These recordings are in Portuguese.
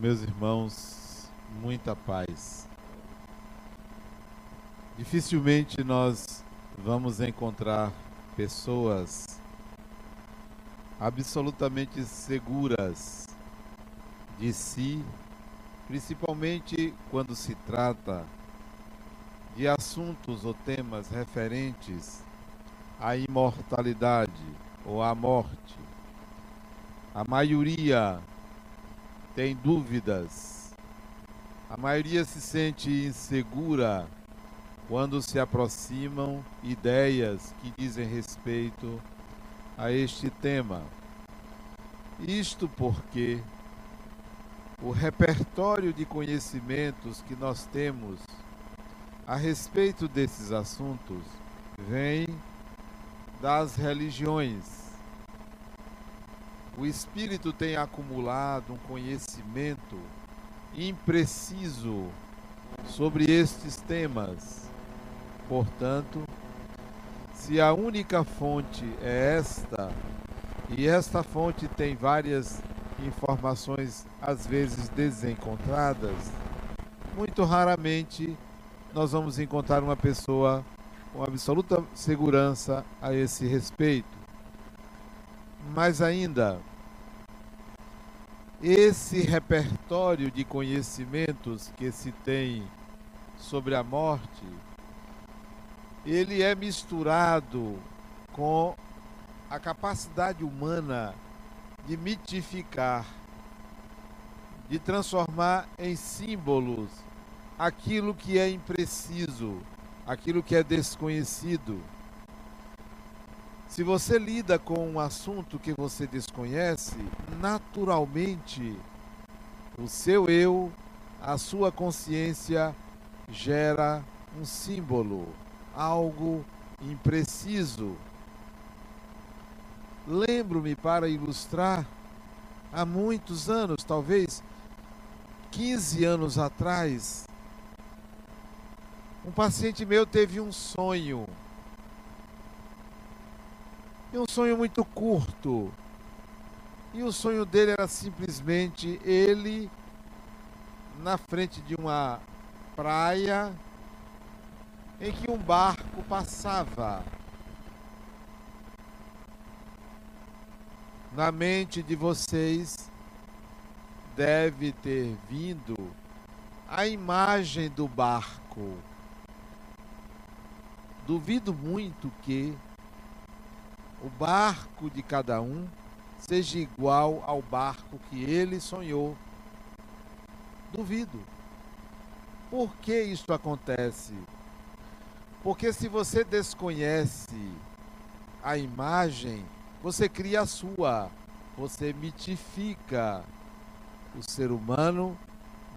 Meus irmãos, muita paz. Dificilmente nós vamos encontrar pessoas absolutamente seguras de si, principalmente quando se trata de assuntos ou temas referentes à imortalidade ou à morte. A maioria tem dúvidas. A maioria se sente insegura quando se aproximam ideias que dizem respeito a este tema. Isto porque o repertório de conhecimentos que nós temos a respeito desses assuntos vem das religiões o espírito tem acumulado um conhecimento impreciso sobre estes temas. Portanto, se a única fonte é esta, e esta fonte tem várias informações às vezes desencontradas, muito raramente nós vamos encontrar uma pessoa com absoluta segurança a esse respeito. Mais ainda, esse repertório de conhecimentos que se tem sobre a morte, ele é misturado com a capacidade humana de mitificar, de transformar em símbolos aquilo que é impreciso, aquilo que é desconhecido. Se você lida com um assunto que você desconhece, naturalmente o seu eu, a sua consciência gera um símbolo, algo impreciso. Lembro-me para ilustrar, há muitos anos, talvez 15 anos atrás, um paciente meu teve um sonho e um sonho muito curto. E o sonho dele era simplesmente ele na frente de uma praia em que um barco passava. Na mente de vocês deve ter vindo a imagem do barco. Duvido muito que o barco de cada um seja igual ao barco que ele sonhou. Duvido. Por que isso acontece? Porque se você desconhece a imagem, você cria a sua, você mitifica o ser humano,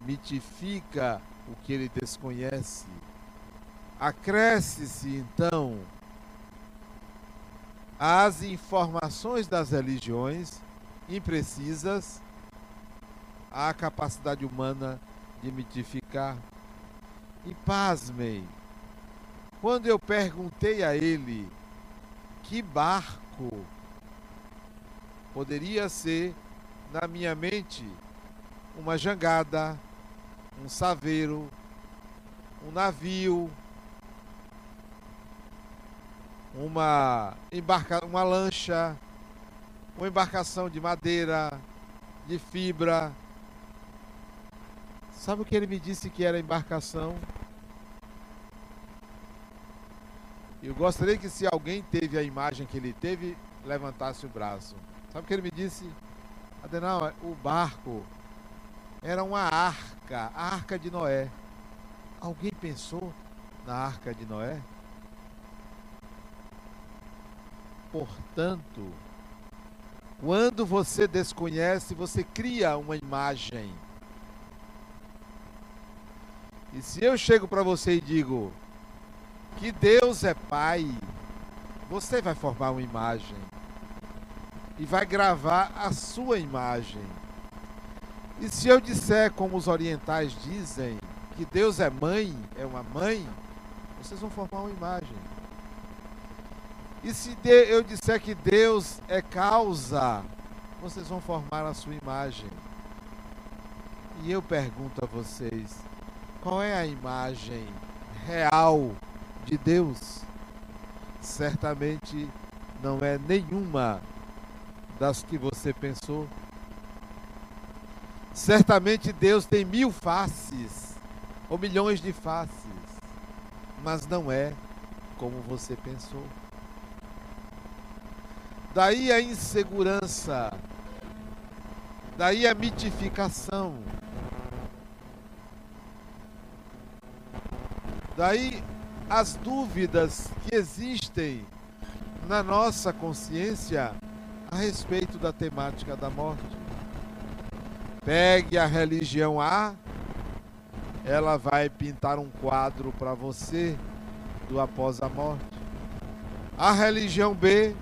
mitifica o que ele desconhece. Acresce-se então as informações das religiões imprecisas, a capacidade humana de mitificar. E pasmem, quando eu perguntei a ele que barco poderia ser, na minha mente, uma jangada, um saveiro, um navio, uma embarca, uma lancha, uma embarcação de madeira, de fibra. Sabe o que ele me disse que era embarcação? Eu gostaria que se alguém teve a imagem que ele teve, levantasse o braço. Sabe o que ele me disse? Adenal, o barco era uma arca, a arca de Noé. Alguém pensou na arca de Noé? Portanto, quando você desconhece, você cria uma imagem. E se eu chego para você e digo que Deus é Pai, você vai formar uma imagem e vai gravar a sua imagem. E se eu disser, como os orientais dizem, que Deus é mãe, é uma mãe, vocês vão formar uma imagem. E se eu disser que Deus é causa, vocês vão formar a sua imagem. E eu pergunto a vocês: qual é a imagem real de Deus? Certamente não é nenhuma das que você pensou. Certamente Deus tem mil faces, ou milhões de faces, mas não é como você pensou. Daí a insegurança, daí a mitificação, daí as dúvidas que existem na nossa consciência a respeito da temática da morte. Pegue a religião A, ela vai pintar um quadro para você do após a morte. A religião B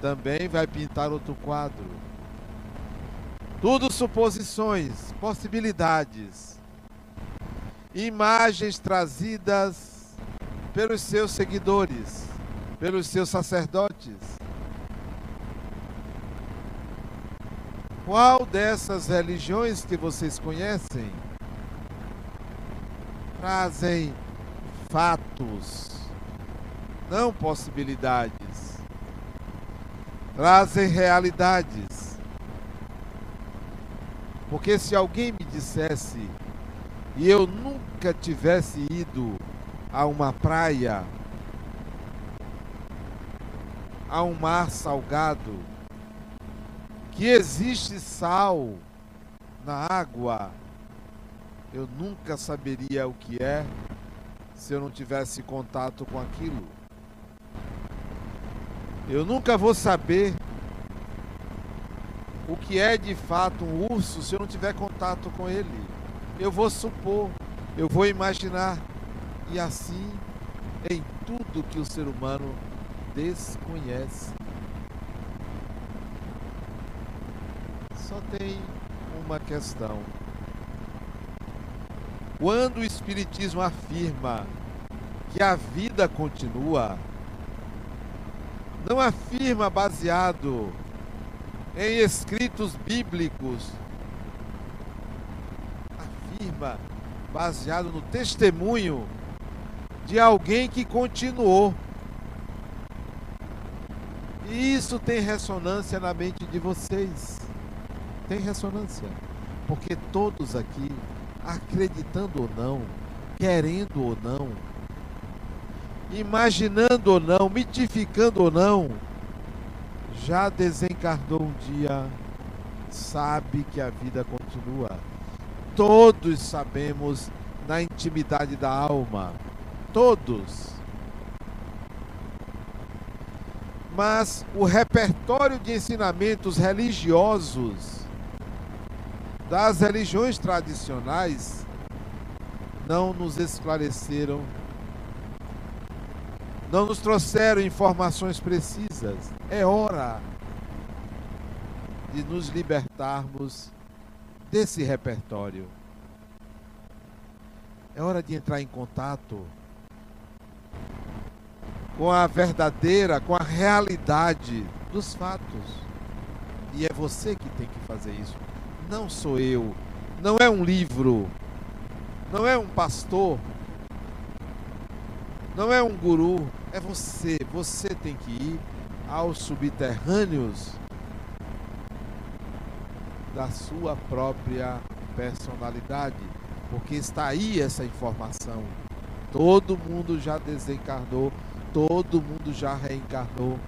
também vai pintar outro quadro. Tudo suposições, possibilidades, imagens trazidas pelos seus seguidores, pelos seus sacerdotes, Qual dessas religiões que vocês conhecem trazem fatos, não possibilidades, trazem realidades? Porque se alguém me dissesse e eu nunca tivesse ido a uma praia, a um mar salgado, que existe sal na água, eu nunca saberia o que é se eu não tivesse contato com aquilo. Eu nunca vou saber o que é de fato um urso se eu não tiver contato com ele. Eu vou supor, eu vou imaginar. E assim em tudo que o ser humano desconhece. só tem uma questão. Quando o Espiritismo afirma que a vida continua, não afirma baseado em escritos bíblicos, afirma baseado no testemunho de alguém que continuou. E isso tem ressonância na mente de vocês tem ressonância. Porque todos aqui, acreditando ou não, querendo ou não, imaginando ou não, mitificando ou não, já desencarnou um dia, sabe que a vida continua. Todos sabemos na intimidade da alma. Todos. Mas o repertório de ensinamentos religiosos das religiões tradicionais não nos esclareceram, não nos trouxeram informações precisas. É hora de nos libertarmos desse repertório. É hora de entrar em contato com a verdadeira, com a realidade dos fatos. E é você que tem que fazer isso não sou eu, não é um livro, não é um pastor, não é um guru, é você. Você tem que ir aos subterrâneos da sua própria personalidade, porque está aí essa informação. Todo mundo já desencarnou, todo mundo já reencarnou,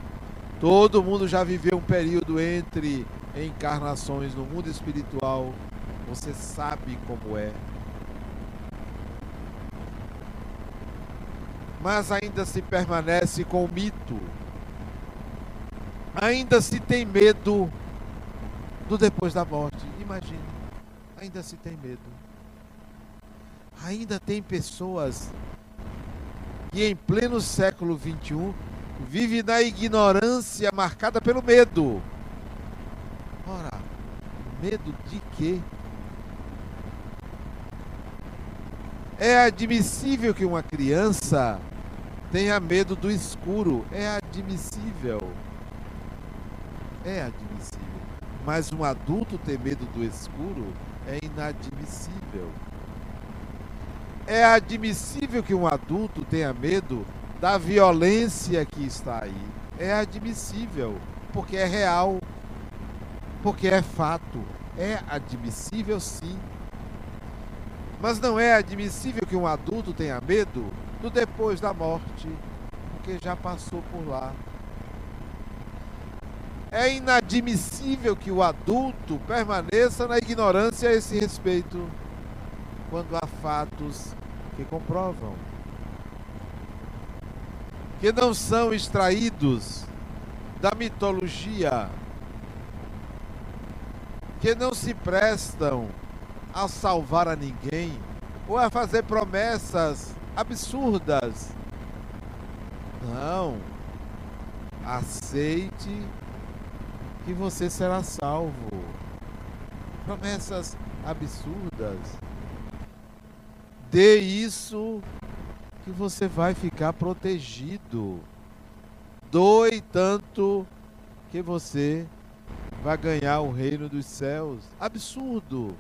todo mundo já viveu um período entre encarnações no mundo espiritual, você sabe como é. Mas ainda se permanece com o mito. Ainda se tem medo do depois da morte. Imagine, ainda se tem medo. Ainda tem pessoas que em pleno século 21 vivem na ignorância marcada pelo medo. Ora, medo de quê? É admissível que uma criança tenha medo do escuro. É admissível. É admissível. Mas um adulto ter medo do escuro é inadmissível. É admissível que um adulto tenha medo da violência que está aí. É admissível, porque é real, porque é fato. É admissível sim. Mas não é admissível que um adulto tenha medo do depois da morte, porque já passou por lá. É inadmissível que o adulto permaneça na ignorância a esse respeito, quando há fatos que comprovam que não são extraídos da mitologia, que não se prestam a salvar a ninguém ou a fazer promessas absurdas. Não. Aceite que você será salvo. Promessas absurdas. Dê isso que você vai ficar protegido. Doe tanto que você vai ganhar o reino dos céus. Absurdo.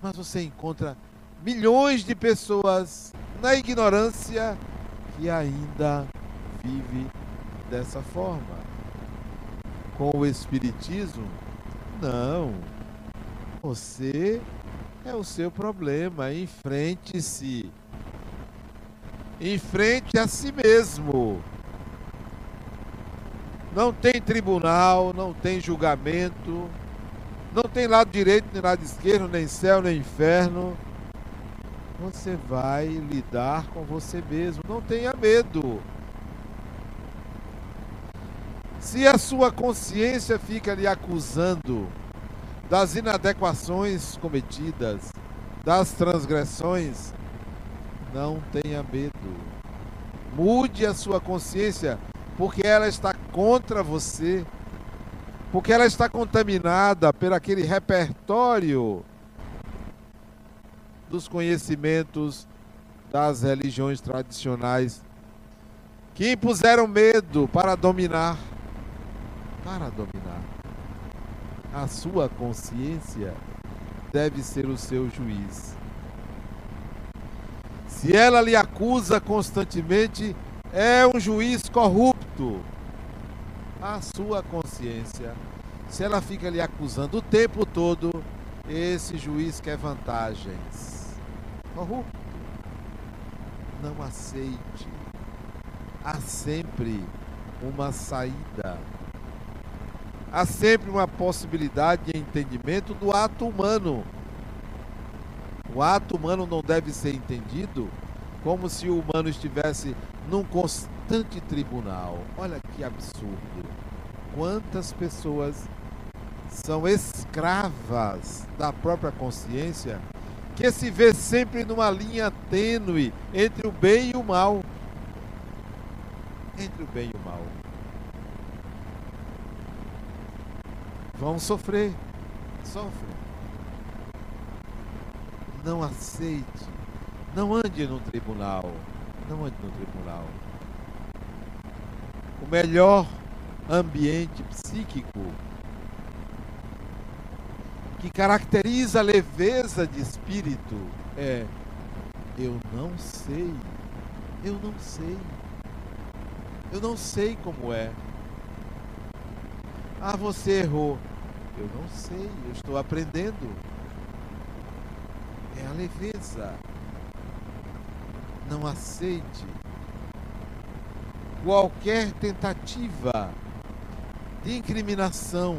Mas você encontra milhões de pessoas na ignorância que ainda vive dessa forma. Com o espiritismo, não. Você é o seu problema, enfrente-se. Enfrente a si mesmo. Não tem tribunal, não tem julgamento, não tem lado direito, nem lado esquerdo, nem céu, nem inferno. Você vai lidar com você mesmo. Não tenha medo. Se a sua consciência fica lhe acusando das inadequações cometidas, das transgressões, não tenha medo. Mude a sua consciência, porque ela está contra você, porque ela está contaminada por aquele repertório dos conhecimentos das religiões tradicionais que impuseram medo para dominar, para dominar. A sua consciência deve ser o seu juiz. Se ela lhe acusa constantemente, é um juiz corrupto. A sua consciência, se ela fica lhe acusando o tempo todo, esse juiz quer vantagens. Corrupto. Não aceite. Há sempre uma saída. Há sempre uma possibilidade de entendimento do ato humano. O ato humano não deve ser entendido como se o humano estivesse num constante tribunal. Olha que absurdo. Quantas pessoas são escravas da própria consciência que se vê sempre numa linha tênue entre o bem e o mal. Entre o bem e o mal. Vão sofrer. Sofrem não aceite, não ande no tribunal, não ande no tribunal. O melhor ambiente psíquico que caracteriza a leveza de espírito é eu não sei, eu não sei, eu não sei como é. Ah, você errou. Eu não sei, eu estou aprendendo é a leveza. Não aceite qualquer tentativa de incriminação,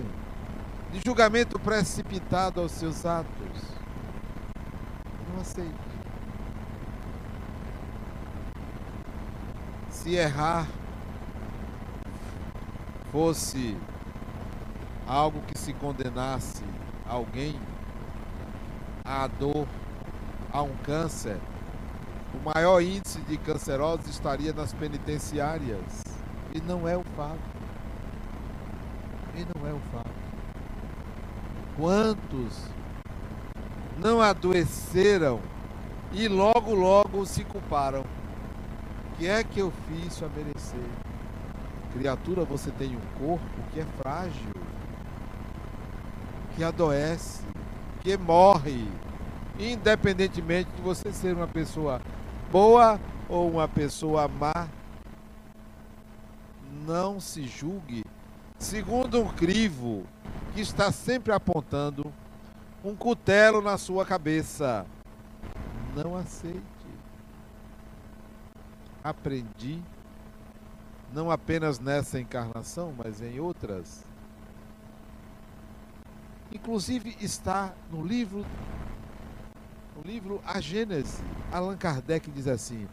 de julgamento precipitado aos seus atos. Não aceite. Se errar fosse algo que se condenasse alguém à dor a um câncer, o maior índice de cancerosos estaria nas penitenciárias. E não é o fato. E não é o fato. Quantos não adoeceram e logo, logo se culparam? O que é que eu fiz para merecer? Criatura, você tem um corpo que é frágil, que adoece, porque morre, independentemente de você ser uma pessoa boa ou uma pessoa má. Não se julgue segundo um crivo que está sempre apontando um cutelo na sua cabeça. Não aceite. Aprendi, não apenas nessa encarnação, mas em outras. Inclusive está no livro no livro A Gênese, Allan Kardec diz assim: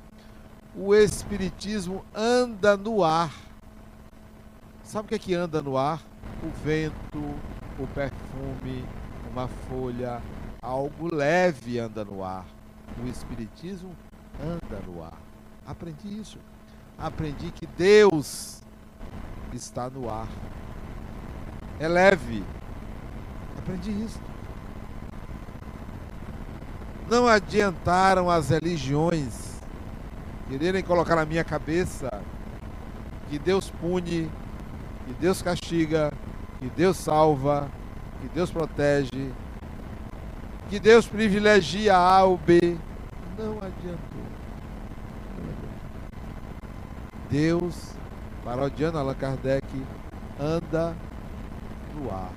o espiritismo anda no ar. Sabe o que é que anda no ar? O vento, o perfume, uma folha, algo leve anda no ar. O Espiritismo anda no ar. Aprendi isso. Aprendi que Deus está no ar. É leve. Aprendi isso. Não adiantaram as religiões quererem colocar na minha cabeça que Deus pune, que Deus castiga, que Deus salva, que Deus protege, que Deus privilegia A ou B. Não adiantou. Deus, parodiando Allan Kardec, anda no ar.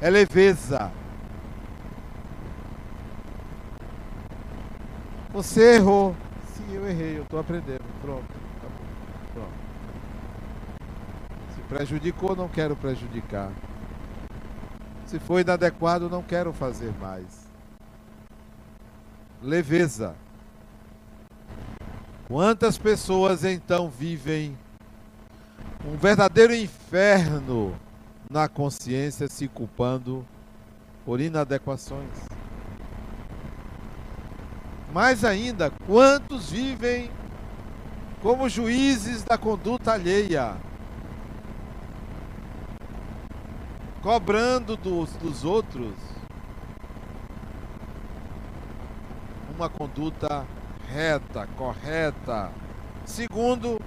É leveza. Você errou. Sim, eu errei, eu estou aprendendo. Pronto. Tá Pronto. Prejudicou, não quero prejudicar. Se foi inadequado, não quero fazer mais. Leveza. Quantas pessoas então vivem um verdadeiro inferno na consciência, se culpando por inadequações? Mais ainda, quantos vivem como juízes da conduta alheia? Cobrando dos, dos outros uma conduta reta, correta, segundo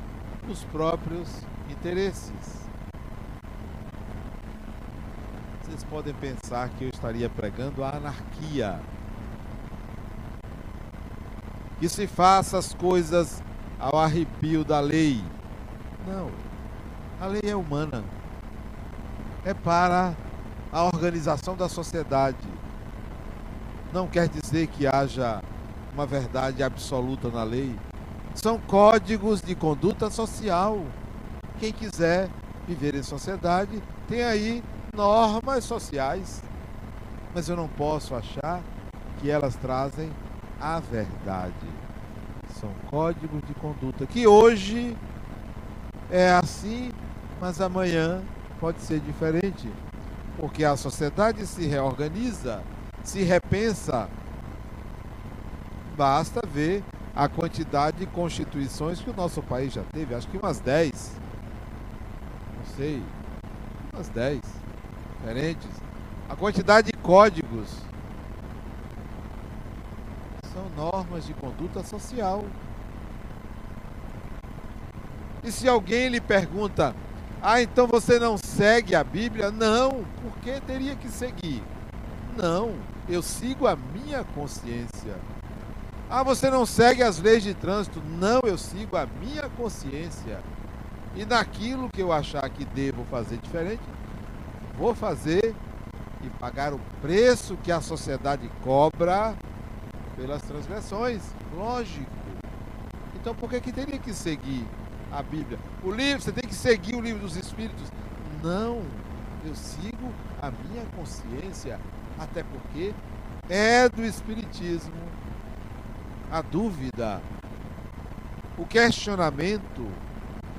os próprios interesses. Vocês podem pensar que eu estaria pregando a anarquia. Que se faça as coisas ao arrepio da lei. Não. A lei é humana é para a organização da sociedade. Não quer dizer que haja uma verdade absoluta na lei. São códigos de conduta social. Quem quiser viver em sociedade tem aí normas sociais. Mas eu não posso achar que elas trazem a verdade. São códigos de conduta que hoje é assim, mas amanhã pode ser diferente, porque a sociedade se reorganiza, se repensa. Basta ver a quantidade de constituições que o nosso país já teve, acho que umas 10. Não sei, umas 10 diferentes. A quantidade de códigos são normas de conduta social. E se alguém lhe pergunta, ah, então você não segue a Bíblia? Não, porque teria que seguir? Não, eu sigo a minha consciência. Ah, você não segue as leis de trânsito? Não, eu sigo a minha consciência. E naquilo que eu achar que devo fazer diferente, vou fazer e pagar o preço que a sociedade cobra pelas transgressões. Lógico. Então por que, que teria que seguir a Bíblia. O livro, você tem que seguir o livro dos Espíritos. Não, eu sigo a minha consciência, até porque é do Espiritismo a dúvida, o questionamento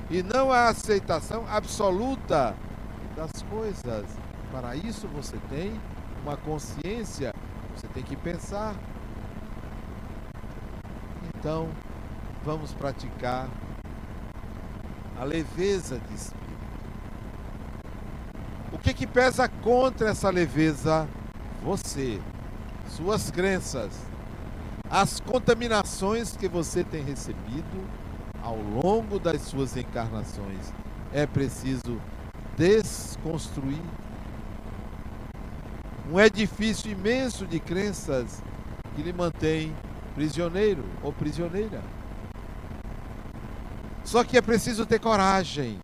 e não a aceitação absoluta das coisas. Para isso você tem uma consciência, você tem que pensar. Então, vamos praticar a leveza de espírito. Que que pesa contra essa leveza? Você, suas crenças, as contaminações que você tem recebido ao longo das suas encarnações. É preciso desconstruir. um edifício imenso de crenças que lhe mantém prisioneiro ou prisioneira. Só que é preciso ter coragem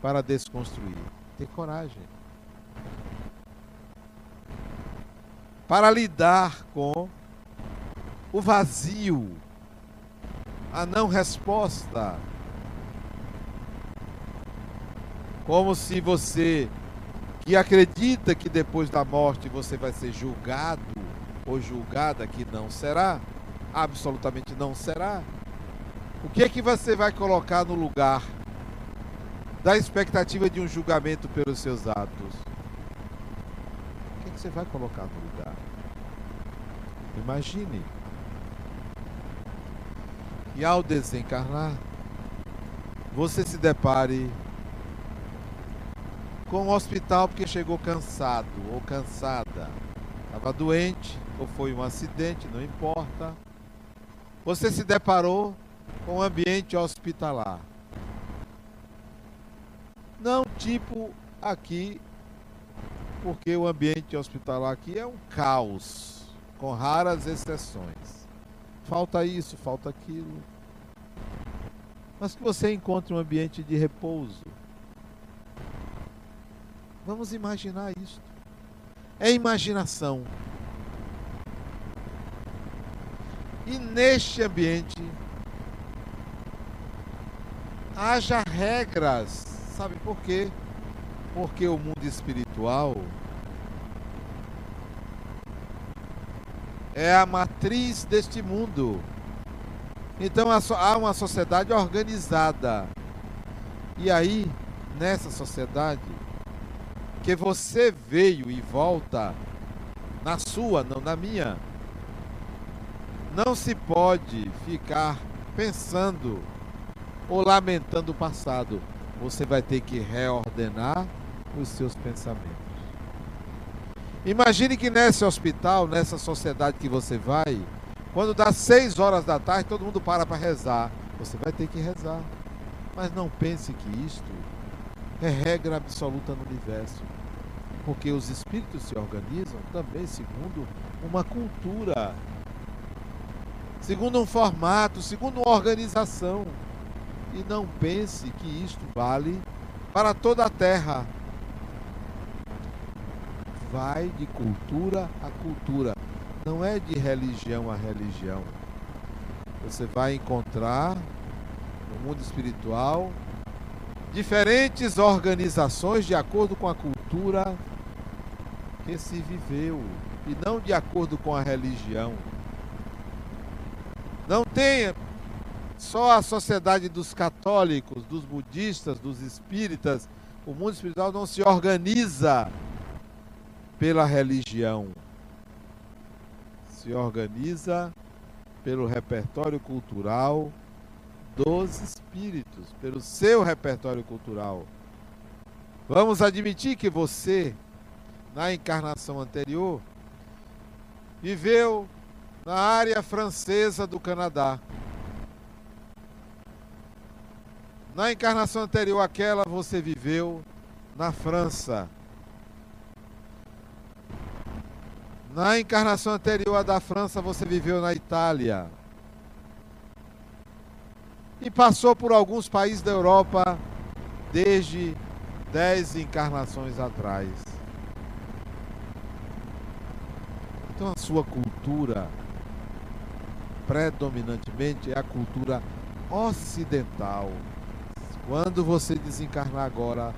para desconstruir. Ter coragem. Para lidar com o vazio, a não resposta. Como se você que acredita que depois da morte você vai ser julgado ou julgada que não será, absolutamente não será. O que é que você vai colocar no lugar da expectativa de um julgamento pelos seus atos? Você vai colocar no lugar? Imagine. E ao desencarnar, você se depare com o hospital porque chegou cansado ou cansada. Estava doente ou foi um acidente, não importa. Você se deparou com o ambiente hospitalar. Não tipo aqui, porque o ambiente hospitalar aqui é um caos, com raras exceções. Falta isso, falta aquilo. Mas que você encontre um ambiente de repouso. Vamos imaginar isso. É imaginação. E neste ambiente haja regras. Sabe por quê? Porque o mundo espiritual é a matriz deste mundo. Então há uma sociedade organizada. E aí, nessa sociedade, que você veio e volta na sua, não na minha, não se pode ficar pensando ou lamentando o passado. Você vai ter que reordenar os seus pensamentos. Imagine que nesse hospital, nessa sociedade que você vai, quando dá seis horas da tarde, todo mundo para para rezar. Você vai ter que rezar. Mas não pense que isto é regra absoluta no universo. Porque os espíritos se organizam também segundo uma cultura segundo um formato, segundo uma organização. E não pense que isto vale para toda a terra. Vai de cultura a cultura, não é de religião a religião. Você vai encontrar no mundo espiritual diferentes organizações de acordo com a cultura que se viveu e não de acordo com a religião. Não tem só a sociedade dos católicos, dos budistas, dos espíritas. O mundo espiritual não se organiza pela religião. Se organiza pelo repertório cultural dos espíritos, pelo seu repertório cultural. Vamos admitir que você, na encarnação anterior, viveu na área francesa do Canadá. Na encarnação anterior àquela, você viveu na França. Na encarnação anterior à da França, você viveu na Itália. E passou por alguns países da Europa desde dez encarnações atrás. Então a sua cultura predominantemente é a cultura ocidental. Quando você desencarnar agora,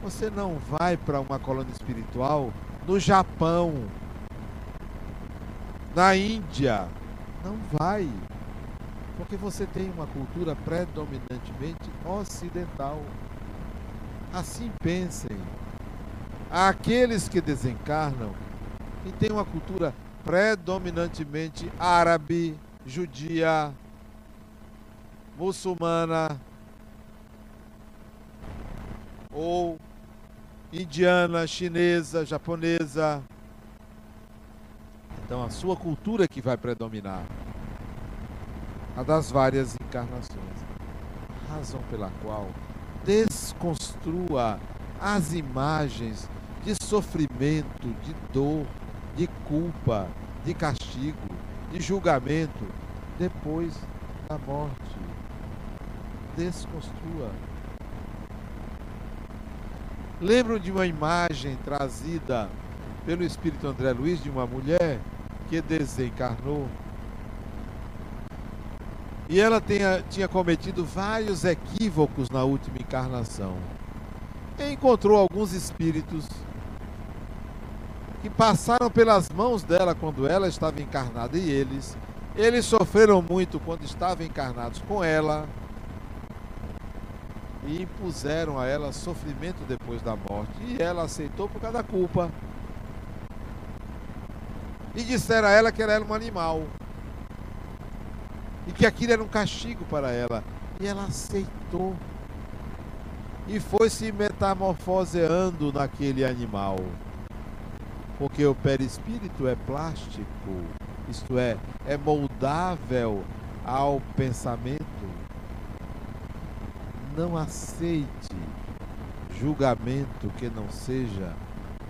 você não vai para uma colônia espiritual no Japão, na Índia. Não vai. Porque você tem uma cultura predominantemente ocidental. Assim pensem. Aqueles que desencarnam e têm uma cultura predominantemente árabe, judia, muçulmana ou indiana, chinesa, japonesa. Então a sua cultura que vai predominar. A das várias encarnações. Razão pela qual desconstrua as imagens de sofrimento, de dor, de culpa, de castigo, de julgamento depois da morte. Desconstrua. Lembram de uma imagem trazida pelo Espírito André Luiz de uma mulher que desencarnou? E ela tenha, tinha cometido vários equívocos na última encarnação. E encontrou alguns espíritos que passaram pelas mãos dela quando ela estava encarnada e eles, eles sofreram muito quando estavam encarnados com ela e impuseram a ela sofrimento depois da morte. E ela aceitou por causa da culpa. E disseram a ela que ela era um animal. E que aquilo era um castigo para ela. E ela aceitou. E foi se metamorfoseando naquele animal. Porque o perispírito é plástico, isto é, é moldável ao pensamento não aceite julgamento que não seja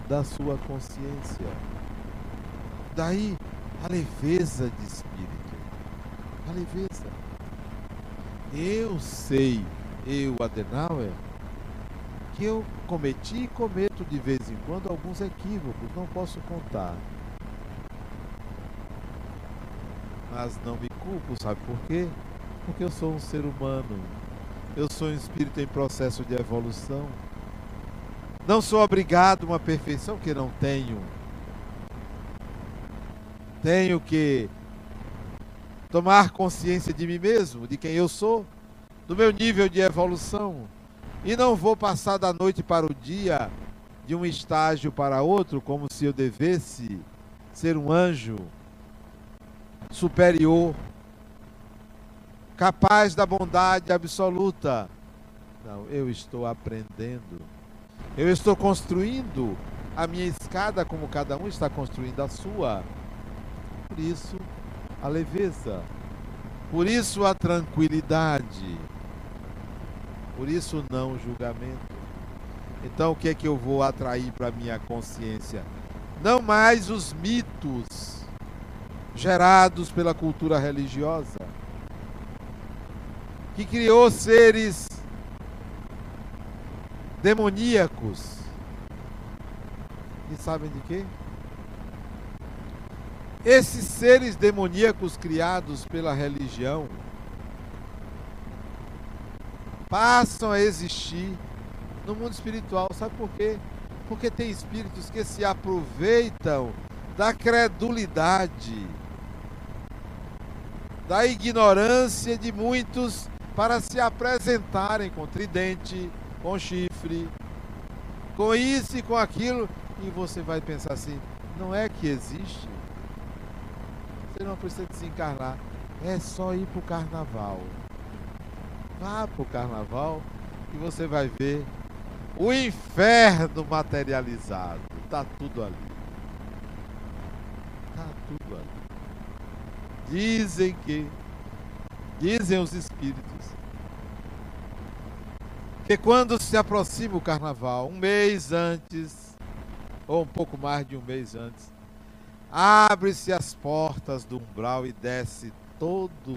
da sua consciência. Daí a leveza de espírito. A leveza. Eu sei, eu, Adenauer, que eu cometi e cometo de vez em quando alguns equívocos, não posso contar. Mas não me culpo, sabe por quê? Porque eu sou um ser humano eu sou um espírito em processo de evolução. Não sou obrigado a uma perfeição que não tenho. Tenho que tomar consciência de mim mesmo, de quem eu sou, do meu nível de evolução. E não vou passar da noite para o dia, de um estágio para outro, como se eu devesse ser um anjo superior capaz da bondade absoluta. Não, eu estou aprendendo. Eu estou construindo a minha escada como cada um está construindo a sua. Por isso, a leveza. Por isso, a tranquilidade. Por isso, não julgamento. Então, o que é que eu vou atrair para minha consciência? Não mais os mitos gerados pela cultura religiosa que criou seres demoníacos. E sabem de quê? Esses seres demoníacos criados pela religião passam a existir no mundo espiritual. Sabe por quê? Porque tem espíritos que se aproveitam da credulidade, da ignorância de muitos para se apresentarem com tridente, com chifre, com isso e com aquilo, e você vai pensar assim: não é que existe? Você não precisa desencarnar, é só ir para o carnaval. Vá para o carnaval e você vai ver o inferno materializado. Está tudo ali. Está tudo ali. Dizem que Dizem os espíritos que quando se aproxima o carnaval, um mês antes, ou um pouco mais de um mês antes, abre-se as portas do umbral e desce todo.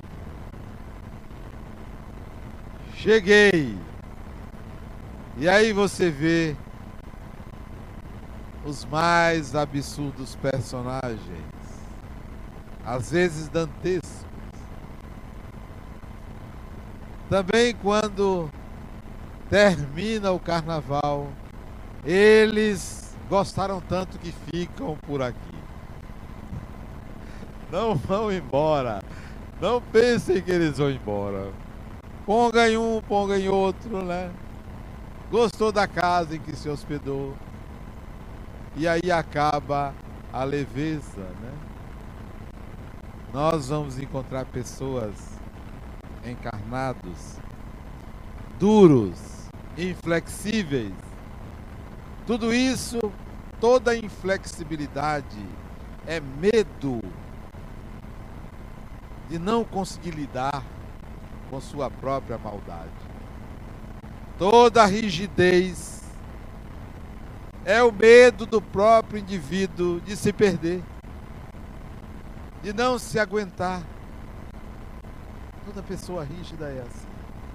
Cheguei. E aí você vê os mais absurdos personagens, às vezes dantescos Também quando termina o carnaval, eles gostaram tanto que ficam por aqui. Não vão embora. Não pensem que eles vão embora. Ponga em um, ponga em outro, né? Gostou da casa em que se hospedou. E aí acaba a leveza, né? Nós vamos encontrar pessoas encarnados, duros, inflexíveis. Tudo isso, toda inflexibilidade é medo de não conseguir lidar com sua própria maldade. Toda rigidez É o medo do próprio indivíduo de se perder, de não se aguentar. Toda pessoa rígida é assim.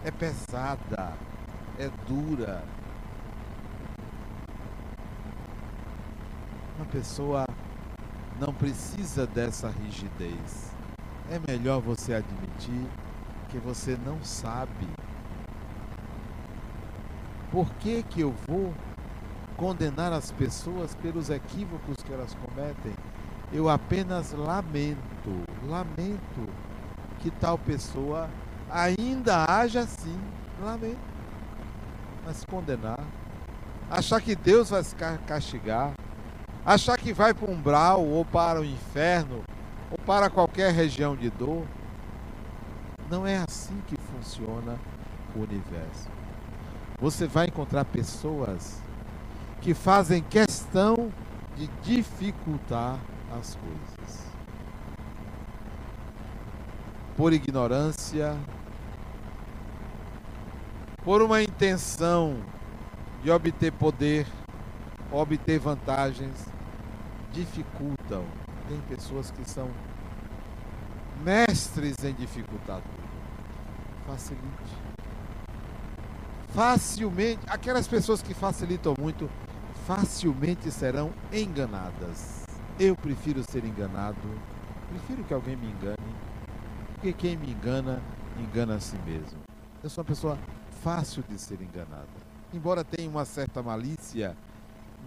É pesada, é dura. Uma pessoa não precisa dessa rigidez. É melhor você admitir que você não sabe. Por que, que eu vou condenar as pessoas pelos equívocos que elas cometem? Eu apenas lamento, lamento que tal pessoa ainda haja assim. Lamento. Mas condenar, achar que Deus vai se castigar, achar que vai para o umbral ou para o inferno ou para qualquer região de dor, não é assim que funciona o universo. Você vai encontrar pessoas que fazem questão de dificultar as coisas. Por ignorância, por uma intenção de obter poder, obter vantagens, dificultam. Tem pessoas que são mestres em dificultar tudo. Facilite. Facilmente, aquelas pessoas que facilitam muito, facilmente serão enganadas. Eu prefiro ser enganado, prefiro que alguém me engane, porque quem me engana, engana a si mesmo. Eu sou uma pessoa fácil de ser enganada. Embora tenha uma certa malícia,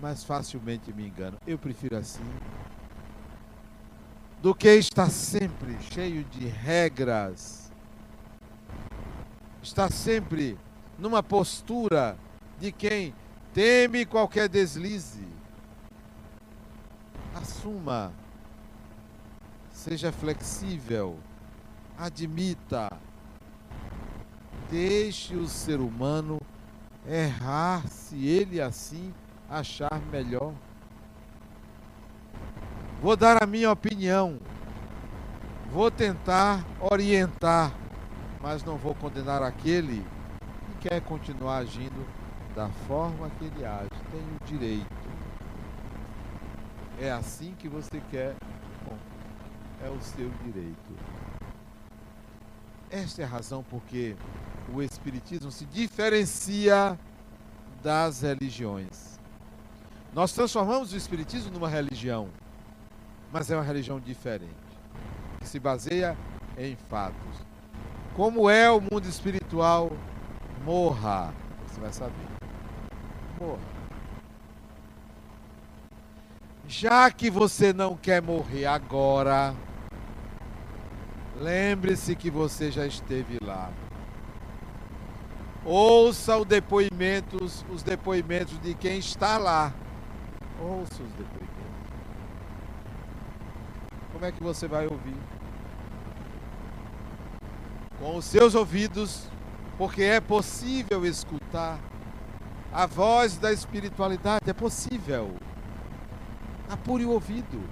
mas facilmente me engano. Eu prefiro assim do que estar sempre cheio de regras, estar sempre numa postura de quem teme qualquer deslize. Assuma, seja flexível, admita, deixe o ser humano errar se ele assim achar melhor. Vou dar a minha opinião, vou tentar orientar, mas não vou condenar aquele que quer continuar agindo da forma que ele age. Tem o direito. É assim que você quer? Bom, é o seu direito. Esta é a razão porque o Espiritismo se diferencia das religiões. Nós transformamos o Espiritismo numa religião, mas é uma religião diferente, que se baseia em fatos. Como é o mundo espiritual? Morra. Você vai saber. Morra. Já que você não quer morrer agora, lembre-se que você já esteve lá. Ouça os depoimentos, os depoimentos de quem está lá. Ouça os depoimentos. Como é que você vai ouvir? Com os seus ouvidos, porque é possível escutar a voz da espiritualidade, é possível. Apure o ouvido,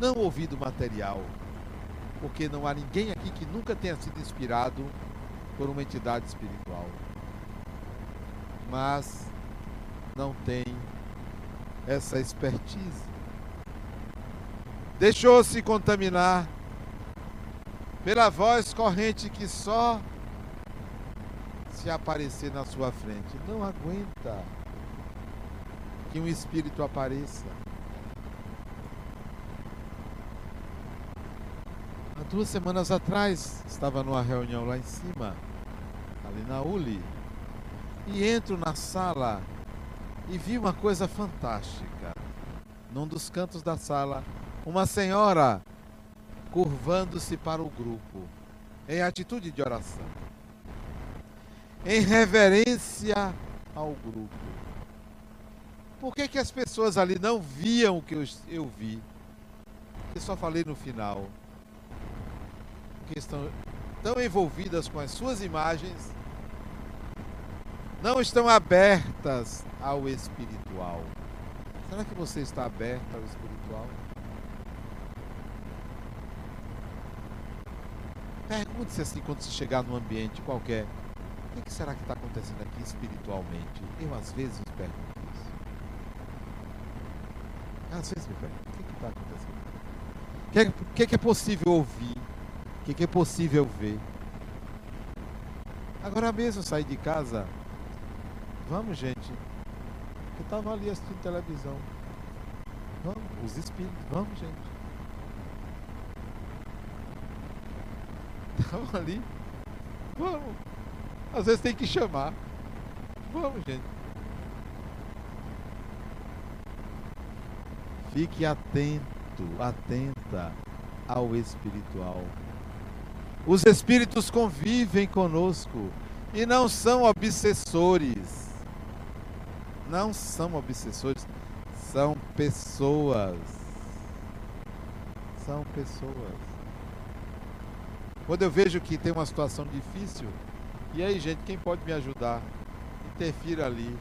não o ouvido material, porque não há ninguém aqui que nunca tenha sido inspirado por uma entidade espiritual. Mas não tem essa expertise. Deixou-se contaminar pela voz corrente que só se aparecer na sua frente. Não aguenta que um espírito apareça. Há duas semanas atrás, estava numa reunião lá em cima, ali na ULI, e entro na sala e vi uma coisa fantástica. Num dos cantos da sala, uma senhora curvando-se para o grupo, em atitude de oração, em reverência ao grupo. Por que, que as pessoas ali não viam o que eu, eu vi? Eu só falei no final que estão tão envolvidas com as suas imagens, não estão abertas ao espiritual. Será que você está aberto ao espiritual? Pergunte-se assim quando você chegar num ambiente qualquer. O que será que está acontecendo aqui espiritualmente? Eu às vezes pergunto isso. Às vezes me pergunto, o que está acontecendo? O que, é, que, que é possível ouvir? O que, que é possível ver? Agora mesmo sair de casa. Vamos, gente. Eu estava ali assistindo televisão. Vamos, os espíritos, vamos, gente. Estavam ali. Vamos. Às vezes tem que chamar. Vamos, gente. Fique atento, atenta ao espiritual. Os espíritos convivem conosco e não são obsessores. Não são obsessores, são pessoas. São pessoas. Quando eu vejo que tem uma situação difícil, e aí, gente, quem pode me ajudar? Interfira ali.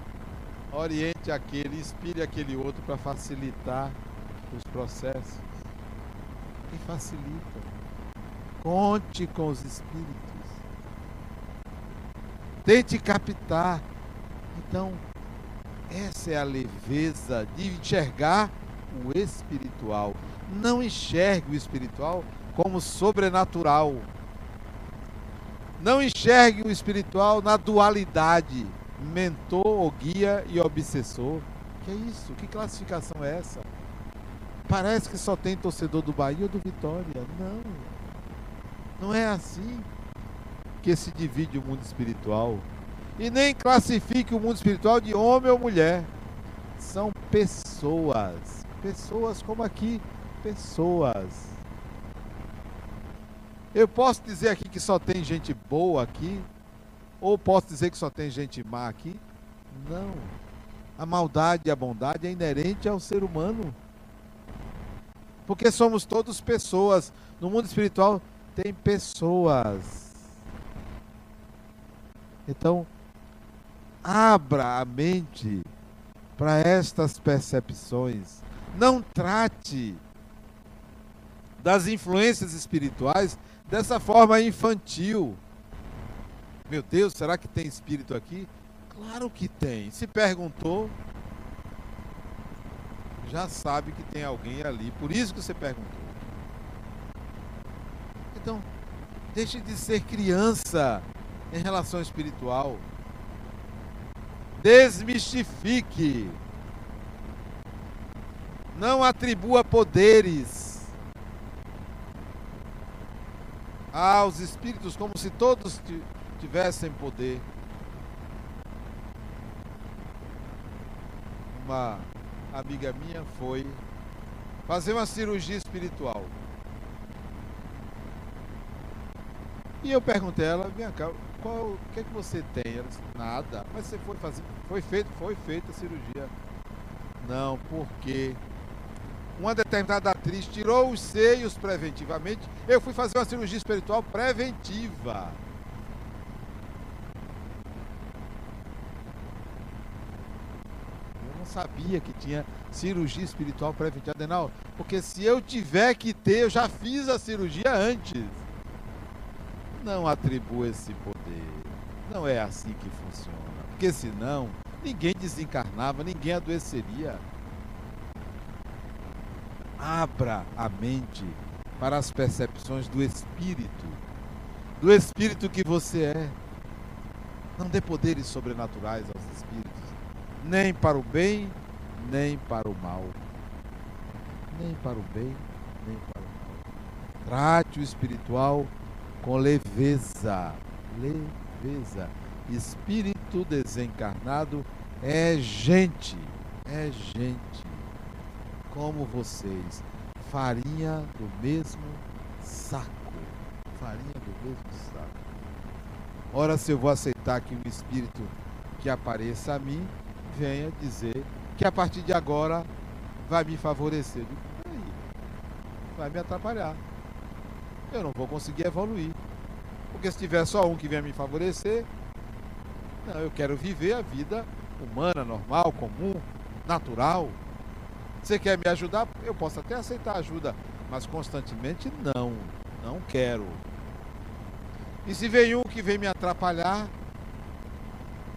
Oriente aquele, inspire aquele outro para facilitar os processos. E facilita. Conte com os espíritos. Tente captar. Então, essa é a leveza de enxergar o espiritual. Não enxergue o espiritual como sobrenatural. Não enxergue o espiritual na dualidade, mentor ou guia e obsessor. Que é isso? Que classificação é essa? Parece que só tem torcedor do Bahia ou do Vitória. Não. Não é assim que se divide o mundo espiritual. E nem classifique o mundo espiritual de homem ou mulher. São pessoas. Pessoas como aqui. Pessoas. Eu posso dizer aqui que só tem gente boa aqui? Ou posso dizer que só tem gente má aqui? Não. A maldade e a bondade é inerente ao ser humano. Porque somos todos pessoas. No mundo espiritual tem pessoas. Então, abra a mente para estas percepções. Não trate das influências espirituais dessa forma infantil. Meu Deus, será que tem espírito aqui? Claro que tem. Se perguntou, já sabe que tem alguém ali. Por isso que você perguntou. Então, deixe de ser criança em relação espiritual. Desmistifique. Não atribua poderes aos espíritos como se todos tivessem poder. Uma amiga minha foi fazer uma cirurgia espiritual. E eu perguntei a ela, minha cá, qual, o que é que você tem? Ela disse, nada. Mas você foi fazer, foi feito, foi feita a cirurgia. Não, porque uma determinada atriz tirou os seios preventivamente, eu fui fazer uma cirurgia espiritual preventiva. Eu não sabia que tinha cirurgia espiritual preventiva, Adenal, porque se eu tiver que ter, eu já fiz a cirurgia antes. Não atribua esse poder. Não é assim que funciona. Porque senão, ninguém desencarnava, ninguém adoeceria abra a mente para as percepções do Espírito, do Espírito que você é. Não dê poderes sobrenaturais aos Espíritos, nem para o bem, nem para o mal. Nem para o bem, nem para o mal. Trate o espiritual com leveza. Leveza. Espírito desencarnado é gente. É gente como vocês, farinha do mesmo saco. Farinha do mesmo saco. Ora, se eu vou aceitar que um espírito que apareça a mim venha dizer que a partir de agora vai me favorecer. Digo, vai me atrapalhar. Eu não vou conseguir evoluir. Porque se tiver só um que venha me favorecer, não, eu quero viver a vida humana, normal, comum, natural. Você quer me ajudar? Eu posso até aceitar ajuda, mas constantemente não. Não quero. E se vem um que vem me atrapalhar,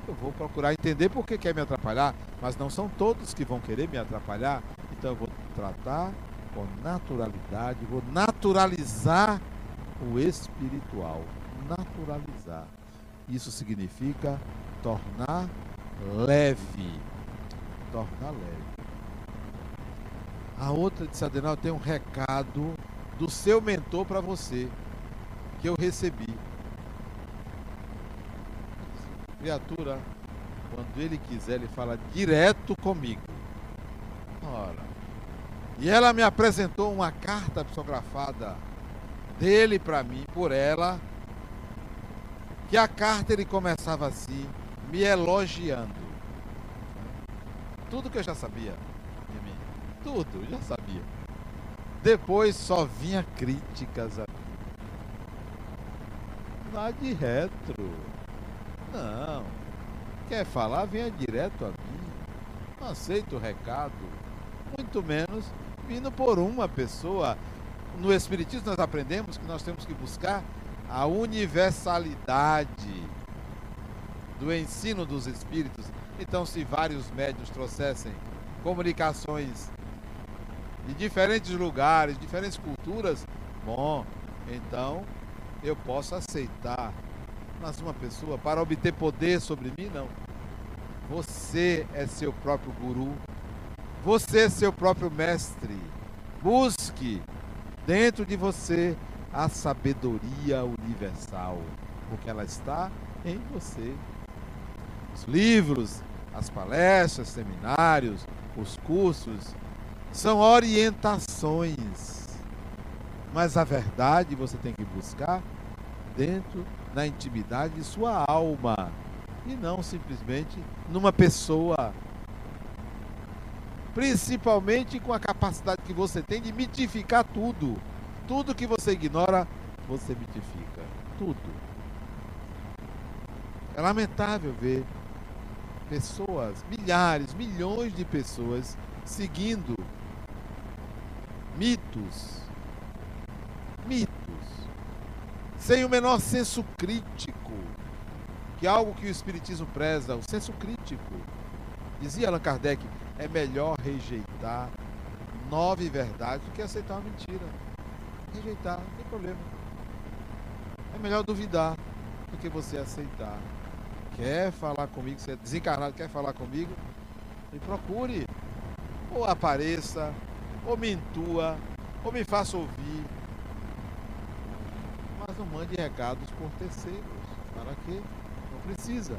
eu vou procurar entender por que quer me atrapalhar, mas não são todos que vão querer me atrapalhar. Então eu vou tratar com naturalidade, vou naturalizar o espiritual. Naturalizar. Isso significa tornar leve. Tornar leve. A outra disse, Adenal, tem um recado do seu mentor para você, que eu recebi. Criatura, quando ele quiser, ele fala direto comigo. Ora. E ela me apresentou uma carta psicografada dele para mim, por ela, que a carta ele começava assim, me elogiando. Tudo que eu já sabia. Tudo, já sabia. Depois só vinha críticas a mim. Lá de retro. Não. Quer falar, venha direto a mim. Não aceito o recado. Muito menos vindo por uma pessoa. No Espiritismo nós aprendemos que nós temos que buscar a universalidade do ensino dos Espíritos. Então, se vários médios trouxessem comunicações de diferentes lugares, diferentes culturas, bom, então eu posso aceitar. Mas uma pessoa, para obter poder sobre mim, não. Você é seu próprio guru. Você é seu próprio mestre. Busque dentro de você a sabedoria universal, porque ela está em você. Os livros, as palestras, seminários, os cursos, são orientações. Mas a verdade você tem que buscar dentro da intimidade de sua alma e não simplesmente numa pessoa. Principalmente com a capacidade que você tem de mitificar tudo. Tudo que você ignora, você mitifica. Tudo. É lamentável ver pessoas, milhares, milhões de pessoas seguindo mitos, mitos, sem o menor senso crítico, que é algo que o Espiritismo preza, o senso crítico. Dizia Allan Kardec, é melhor rejeitar nove verdades do que aceitar uma mentira. Rejeitar, não tem problema. É melhor duvidar do que você aceitar. Quer falar comigo, você é desencarnado, quer falar comigo? Me procure. Ou apareça, ou me intua, ou me faça ouvir. Mas não mande recados por terceiros. Para quê? Não precisa.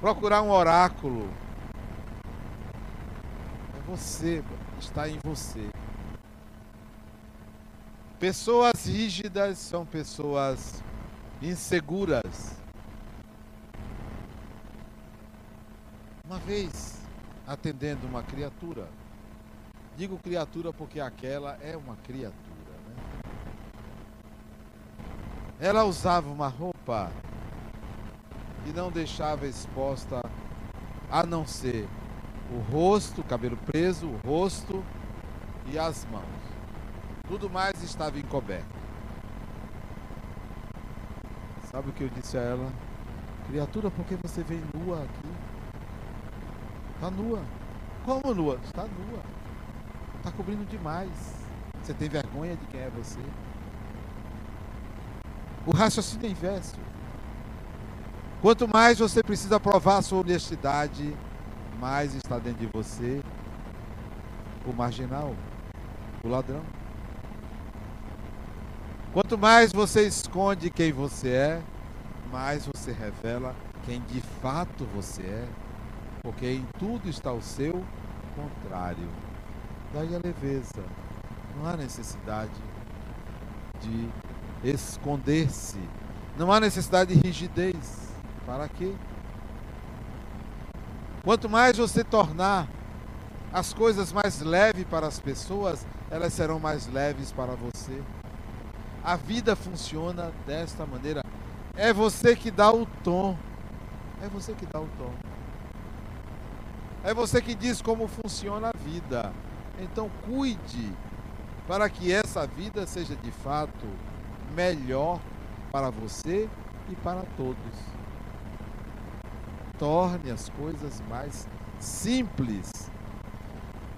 Procurar um oráculo. É você, está em você. Pessoas rígidas são pessoas inseguras. Uma vez, atendendo uma criatura, Digo criatura porque aquela é uma criatura. Né? Ela usava uma roupa e não deixava exposta a não ser o rosto, cabelo preso, o rosto e as mãos. Tudo mais estava encoberto. Sabe o que eu disse a ela? Criatura, por que você vem nua aqui? Está nua. Como nua? Está nua. Está cobrindo demais. Você tem vergonha de quem é você? O raciocínio é inverso. Quanto mais você precisa provar sua honestidade, mais está dentro de você o marginal, o ladrão. Quanto mais você esconde quem você é, mais você revela quem de fato você é, porque em tudo está o seu contrário. Daí a leveza. Não há necessidade de esconder-se. Não há necessidade de rigidez. Para quê? Quanto mais você tornar as coisas mais leves para as pessoas, elas serão mais leves para você. A vida funciona desta maneira. É você que dá o tom. É você que dá o tom. É você que diz como funciona a vida. Então cuide para que essa vida seja de fato melhor para você e para todos. Torne as coisas mais simples.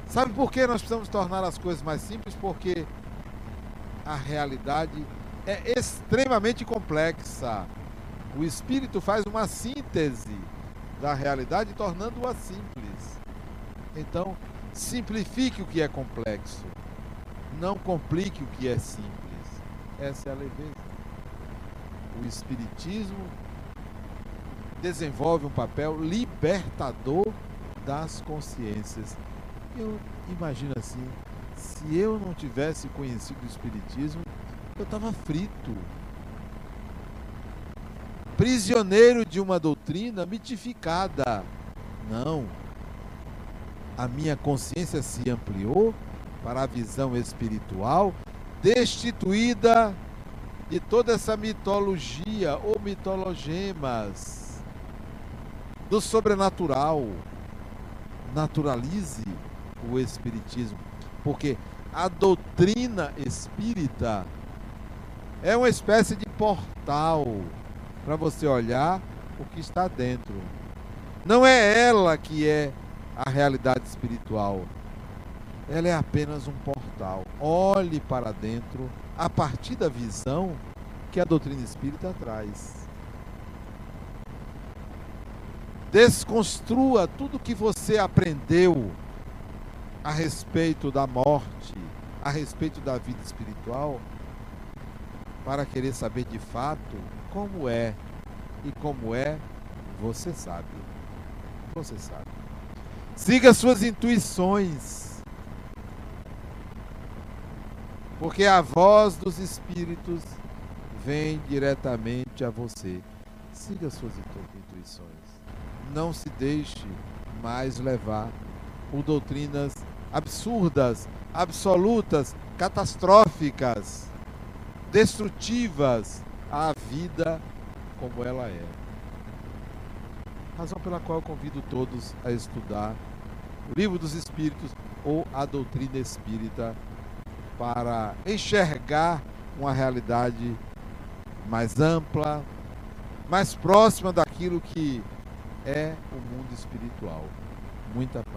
Sabe por que nós precisamos tornar as coisas mais simples? Porque a realidade é extremamente complexa. O espírito faz uma síntese da realidade, tornando-a simples. Então, simplifique o que é complexo. Não complique o que é simples. Essa é a leveza. O espiritismo desenvolve um papel libertador das consciências. Eu imagino assim, se eu não tivesse conhecido o Espiritismo, eu estava frito. Prisioneiro de uma doutrina mitificada. Não. A minha consciência se ampliou para a visão espiritual, destituída de toda essa mitologia ou mitologemas do sobrenatural. Naturalize o Espiritismo porque a doutrina espírita é uma espécie de portal para você olhar o que está dentro. Não é ela que é a realidade espiritual. Ela é apenas um portal. Olhe para dentro a partir da visão que a doutrina espírita traz. Desconstrua tudo que você aprendeu a respeito da morte, a respeito da vida espiritual, para querer saber de fato como é. E como é, você sabe. Você sabe. Siga suas intuições. Porque a voz dos espíritos vem diretamente a você. Siga suas intuições. Não se deixe mais levar por doutrinas absurdas, absolutas, catastróficas, destrutivas à vida como ela é. Razão pela qual eu convido todos a estudar o Livro dos Espíritos ou a doutrina espírita para enxergar uma realidade mais ampla, mais próxima daquilo que é o mundo espiritual. Muita paz.